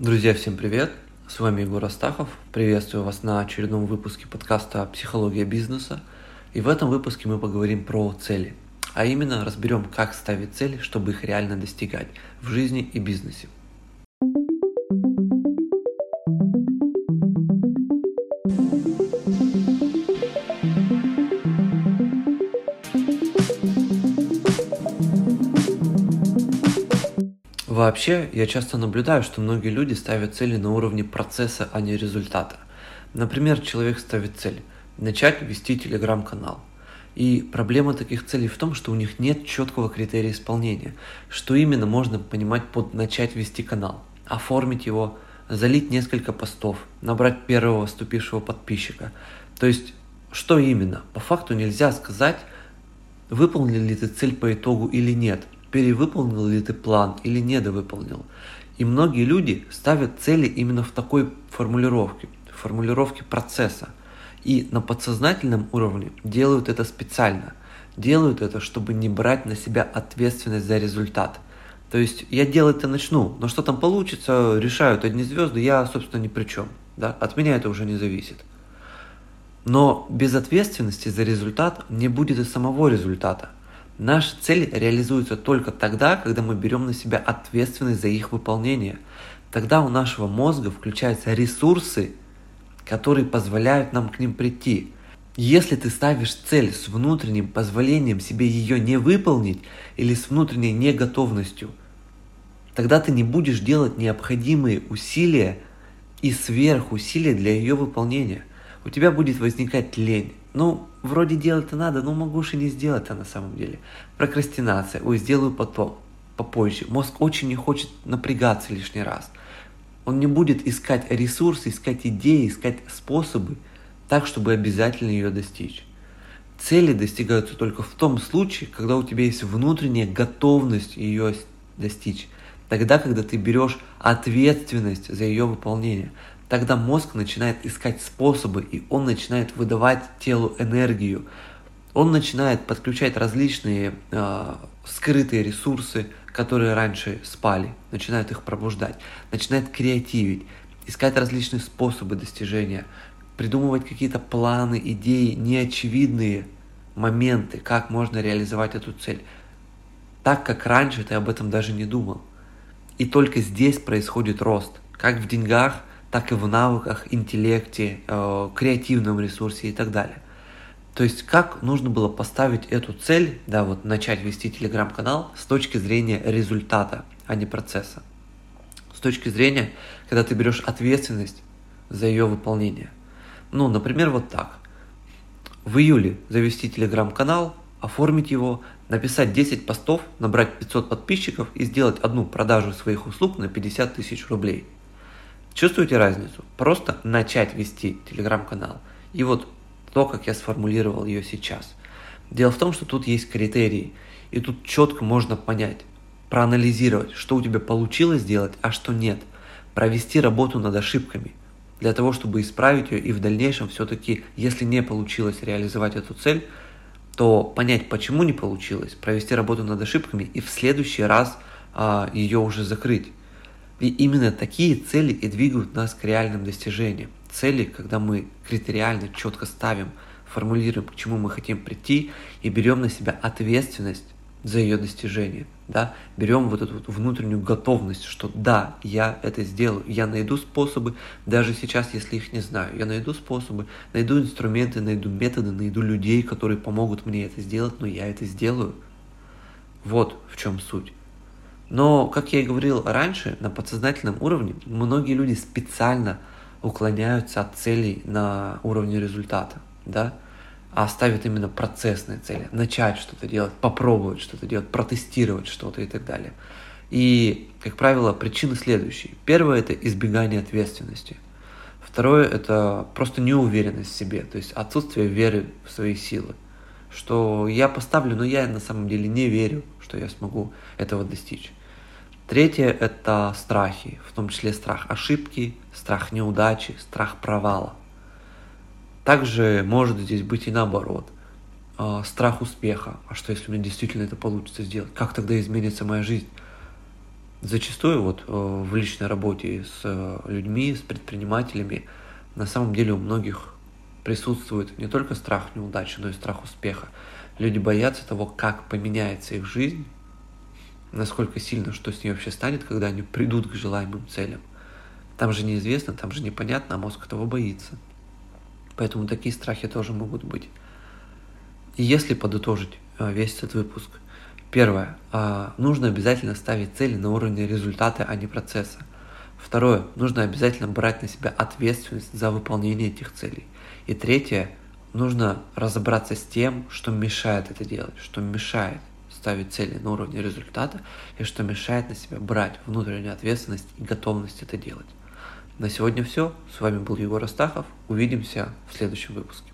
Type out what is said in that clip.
Друзья, всем привет! С вами Егор Астахов. Приветствую вас на очередном выпуске подкаста «Психология бизнеса». И в этом выпуске мы поговорим про цели. А именно разберем, как ставить цели, чтобы их реально достигать в жизни и бизнесе. Вообще, я часто наблюдаю, что многие люди ставят цели на уровне процесса, а не результата. Например, человек ставит цель – начать вести телеграм-канал. И проблема таких целей в том, что у них нет четкого критерия исполнения. Что именно можно понимать под начать вести канал? Оформить его, залить несколько постов, набрать первого вступившего подписчика. То есть, что именно? По факту нельзя сказать, выполнил ли ты цель по итогу или нет – перевыполнил ли ты план или недовыполнил. И многие люди ставят цели именно в такой формулировке, формулировке процесса. И на подсознательном уровне делают это специально. Делают это, чтобы не брать на себя ответственность за результат. То есть я делать-то начну, но что там получится, решают одни звезды, я, собственно, ни при чем. Да? От меня это уже не зависит. Но без ответственности за результат не будет и самого результата – Наша цель реализуется только тогда, когда мы берем на себя ответственность за их выполнение. Тогда у нашего мозга включаются ресурсы, которые позволяют нам к ним прийти. Если ты ставишь цель с внутренним позволением себе ее не выполнить или с внутренней неготовностью, тогда ты не будешь делать необходимые усилия и сверхусилия для ее выполнения. У тебя будет возникать лень, ну, вроде делать-то надо, но могу же не сделать-то на самом деле. Прокрастинация, ой, сделаю потом, попозже. Мозг очень не хочет напрягаться лишний раз. Он не будет искать ресурсы, искать идеи, искать способы, так, чтобы обязательно ее достичь. Цели достигаются только в том случае, когда у тебя есть внутренняя готовность ее достичь. Тогда, когда ты берешь ответственность за ее выполнение тогда мозг начинает искать способы, и он начинает выдавать телу энергию. Он начинает подключать различные э, скрытые ресурсы, которые раньше спали, начинает их пробуждать, начинает креативить, искать различные способы достижения, придумывать какие-то планы, идеи, неочевидные моменты, как можно реализовать эту цель. Так как раньше ты об этом даже не думал. И только здесь происходит рост, как в деньгах, так и в навыках, интеллекте, э, креативном ресурсе и так далее. То есть как нужно было поставить эту цель, да, вот начать вести телеграм-канал с точки зрения результата, а не процесса. С точки зрения, когда ты берешь ответственность за ее выполнение. Ну, например, вот так. В июле завести телеграм-канал, оформить его, написать 10 постов, набрать 500 подписчиков и сделать одну продажу своих услуг на 50 тысяч рублей – Чувствуете разницу? Просто начать вести телеграм-канал. И вот то, как я сформулировал ее сейчас. Дело в том, что тут есть критерии, и тут четко можно понять, проанализировать, что у тебя получилось сделать, а что нет, провести работу над ошибками, для того, чтобы исправить ее и в дальнейшем все-таки, если не получилось реализовать эту цель, то понять, почему не получилось, провести работу над ошибками и в следующий раз а, ее уже закрыть. И именно такие цели и двигают нас к реальным достижениям. Цели, когда мы критериально четко ставим, формулируем, к чему мы хотим прийти, и берем на себя ответственность за ее достижение. Да? Берем вот эту вот внутреннюю готовность, что да, я это сделаю, я найду способы, даже сейчас, если их не знаю, я найду способы, найду инструменты, найду методы, найду людей, которые помогут мне это сделать, но я это сделаю. Вот в чем суть. Но, как я и говорил раньше, на подсознательном уровне многие люди специально уклоняются от целей на уровне результата, да, а ставят именно процессные цели, начать что-то делать, попробовать что-то делать, протестировать что-то и так далее. И, как правило, причины следующие. Первое – это избегание ответственности. Второе – это просто неуверенность в себе, то есть отсутствие веры в свои силы. Что я поставлю, но я на самом деле не верю, что я смогу этого достичь. Третье – это страхи, в том числе страх ошибки, страх неудачи, страх провала. Также может здесь быть и наоборот. А, страх успеха. А что, если у меня действительно это получится сделать? Как тогда изменится моя жизнь? Зачастую вот э, в личной работе с э, людьми, с предпринимателями, на самом деле у многих присутствует не только страх неудачи, но и страх успеха. Люди боятся того, как поменяется их жизнь, насколько сильно, что с ней вообще станет, когда они придут к желаемым целям. Там же неизвестно, там же непонятно, а мозг этого боится. Поэтому такие страхи тоже могут быть. И если подытожить э, весь этот выпуск, первое, э, нужно обязательно ставить цели на уровне результата, а не процесса. Второе, нужно обязательно брать на себя ответственность за выполнение этих целей. И третье, нужно разобраться с тем, что мешает это делать, что мешает ставить цели на уровне результата и что мешает на себя брать внутреннюю ответственность и готовность это делать. На сегодня все. С вами был Егор Астахов. Увидимся в следующем выпуске.